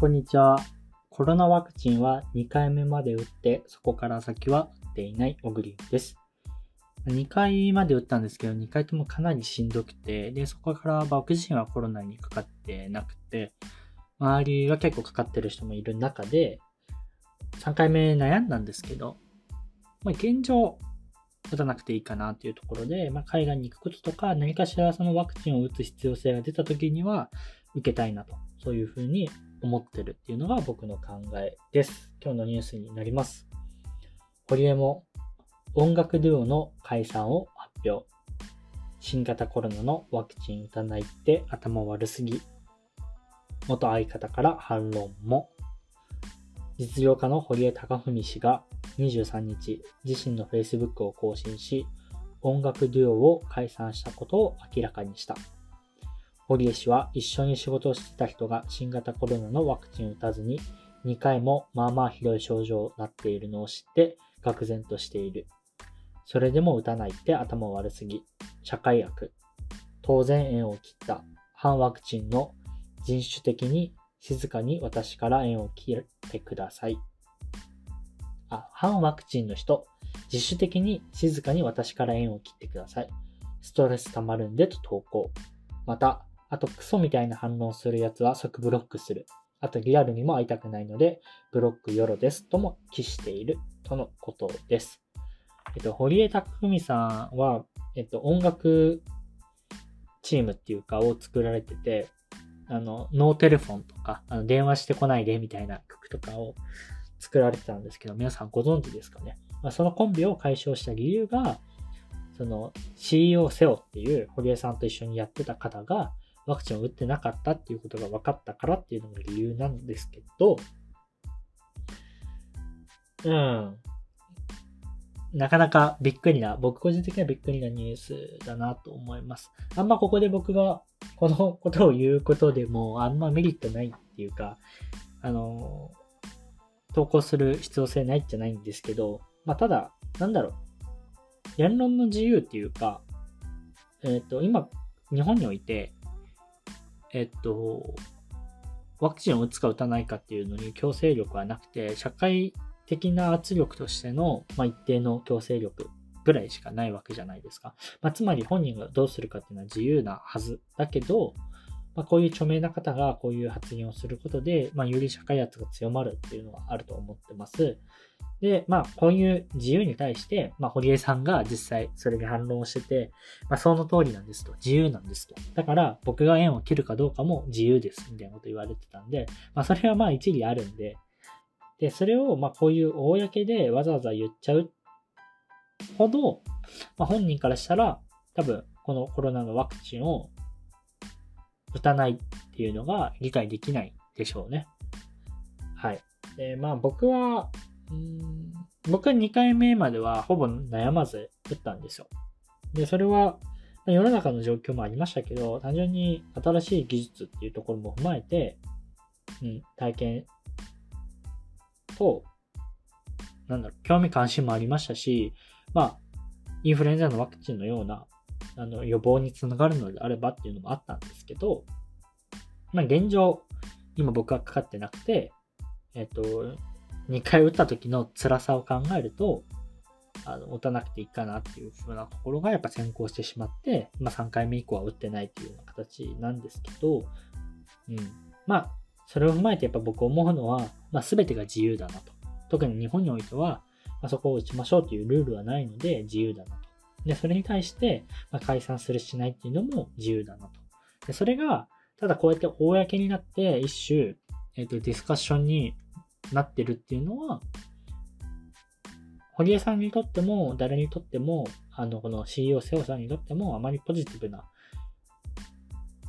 こんにちは。コロナワクチンは2回目まで打って、そこから先は打っていないオグリンです。2回まで打ったんですけど、2回ともかなりしんどくて、で、そこから僕自身はコロナにかかってなくて、周りが結構かかってる人もいる中で、3回目悩んだんですけど、まあ、現状、打たなくていいかなというところで、まあ、海外に行くこととか、何かしらそのワクチンを打つ必要性が出た時には、受けたいなと、そういうふうに思ってるっていうのが僕の考えです。今日のニュースになります。堀江も音楽デュオの解散を発表。新型コロナのワクチン打たないって頭悪すぎ。元相方から反論も。実業家の堀江貴文氏が23日、自身の Facebook を更新し、音楽デュオを解散したことを明らかにした。堀江氏は一緒に仕事をしてた人が新型コロナのワクチンを打たずに2回もまあまあひどい症状になっているのを知って愕然としている。それでも打たないって頭悪すぎ。社会悪。当然縁を切った。反ワクチンの人種的に静かに私から縁を切ってください。あ、反ワクチンの人、自主的に静かに私から縁を切ってください。ストレス溜まるんでと投稿。また、あとクソみたいな反応するやつは即ブロックする。あとリアルにも会いたくないので、ブロックよろですとも記しているとのことです。えっと、堀江貴文さんは、えっと、音楽チームっていうかを作られてて、あの、ノーテレフォンとか、あの電話してこないでみたいな曲とかを作られてたんですけど、皆さんご存知ですかね。まあ、そのコンビを解消した理由が、その CEO セオっていう堀江さんと一緒にやってた方が、ワクチンを打ってなかったっていうことが分かったからっていうのが理由なんですけど、うん。なかなかびっくりな、僕個人的にはびっくりなニュースだなと思います。あんまここで僕がこのことを言うことでもあんまメリットないっていうか、あの、投稿する必要性ないじゃないんですけど、まあただ、なんだろう。言論の自由っていうか、えっ、ー、と、今、日本において、えっと、ワクチンを打つか打たないかっていうのに強制力はなくて、社会的な圧力としての、まあ、一定の強制力ぐらいしかないわけじゃないですか。まあ、つまり本人がどうするかっていうのは自由なはずだけど、まあ、こういう著名な方がこういう発言をすることで、まあ、より社会圧が強まるっていうのがあると思ってます。で、まあ、こういう自由に対して、まあ、堀江さんが実際それに反論をしてて、まあ、その通りなんですと。自由なんですと。だから、僕が縁を切るかどうかも自由です、みたいなこと言われてたんで、まあ、それはまあ一理あるんで、で、それを、まあ、こういう公でわざわざ言っちゃうほど、まあ、本人からしたら、多分、このコロナのワクチンを打たないっていうのが理解できないでしょうね。はい。で、まあ僕は、うん僕は2回目まではほぼ悩まず打ったんですよ。で、それは世の中の状況もありましたけど、単純に新しい技術っていうところも踏まえて、うん、体験と、なんだろう、興味関心もありましたし、まあ、インフルエンザのワクチンのような、あの、予防につながるのであればっていうのもあったんですけど、まあ、現状、今僕はかかってなくて、えっと、2回打った時の辛さを考えると、あの、打たなくていいかなっていう風なところがやっぱ先行してしまって、まあ3回目以降は打ってないっていうような形なんですけど、うん。まあ、それを踏まえてやっぱ僕思うのは、まあ全てが自由だなと。特に日本においては、まあ、そこを打ちましょうというルールはないので自由だな。で、それに対して、ま、解散するしないっていうのも自由だなと。で、それが、ただこうやって公になって一種、えっ、ー、と、ディスカッションになってるっていうのは、堀江さんにとっても、誰にとっても、あの、この CEO 瀬尾さんにとっても、あまりポジティブな、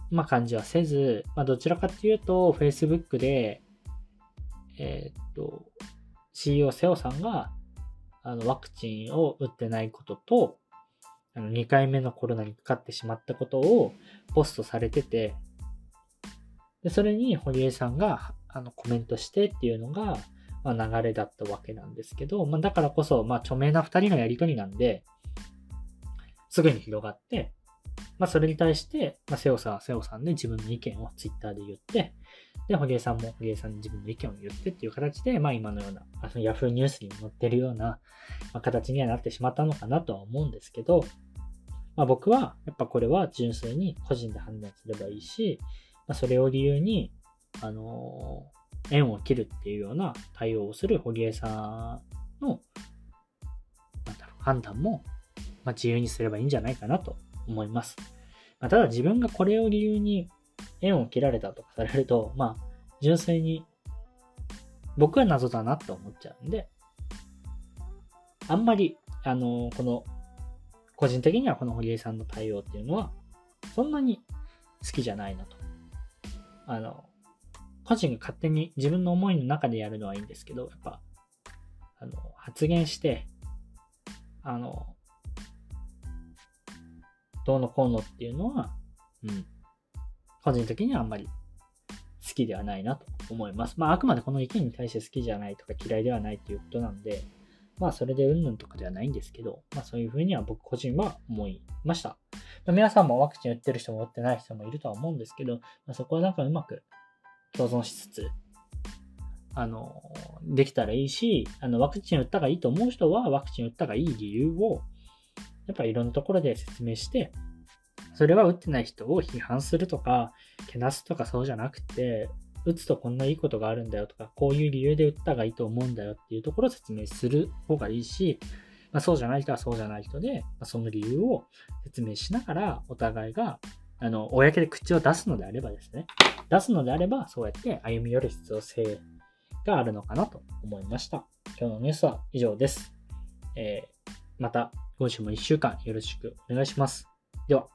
まあ、感じはせず、まあ、どちらかっていうと、Facebook で、えー、っと、CEO 瀬尾さんが、あの、ワクチンを打ってないことと、あの、2回目のコロナにかかってしまったことをポストされてて、で、それに堀江さんがあのコメントしてっていうのが、まあ、流れだったわけなんですけど、まあ、だからこそ、まあ、著名な2人のやりとりなんで、すぐに広がって、まあ、それに対して、まあ、瀬尾さんは瀬尾さんで自分の意見をツイッターで言って、で、堀江さんも堀江さんに自分の意見を言ってっていう形で、まあ今のような、あのヤフーニュースに載ってるような、まあ、形にはなってしまったのかなとは思うんですけど、まあ僕は、やっぱこれは純粋に個人で判断すればいいし、まあそれを理由に、あのー、縁を切るっていうような対応をする堀江さんの、なんだろう、判断も、まあ自由にすればいいんじゃないかなと思います。まあ、ただ自分がこれを理由に縁を切られたとかされると、まあ、純粋に僕は謎だなって思っちゃうんで、あんまり、あの、この、個人的にはこの堀江さんの対応っていうのは、そんなに好きじゃないなと。あの、個人が勝手に自分の思いの中でやるのはいいんですけど、やっぱ、あの、発言して、あの、どうのこうのっていうのは、うん、個人的にはあんまり好きではないなと思います。まあ、あくまでこの意見に対して好きじゃないとか嫌いではないっていうことなんで、まあ、それでうんぬんとかではないんですけど、まあ、そういうふうには僕個人は思いました。皆さんもワクチン打ってる人も打ってない人もいるとは思うんですけど、まあ、そこはなんかうまく共存しつつ、あの、できたらいいし、あの、ワクチン打ったがいいと思う人は、ワクチン打ったがいい理由を、やっぱいろんなところで説明して、それは打ってない人を批判するとか、けなすとかそうじゃなくて、打つとこんないいことがあるんだよとか、こういう理由で打ったがいいと思うんだよっていうところを説明する方がいいし、まあ、そうじゃない人はそうじゃない人で、まあ、その理由を説明しながら、お互いが、あの、公で口を出すのであればですね、出すのであれば、そうやって歩み寄る必要性があるのかなと思いました。今日のニュースは以上です。えー、また今週も1週間よろしくお願いします。では。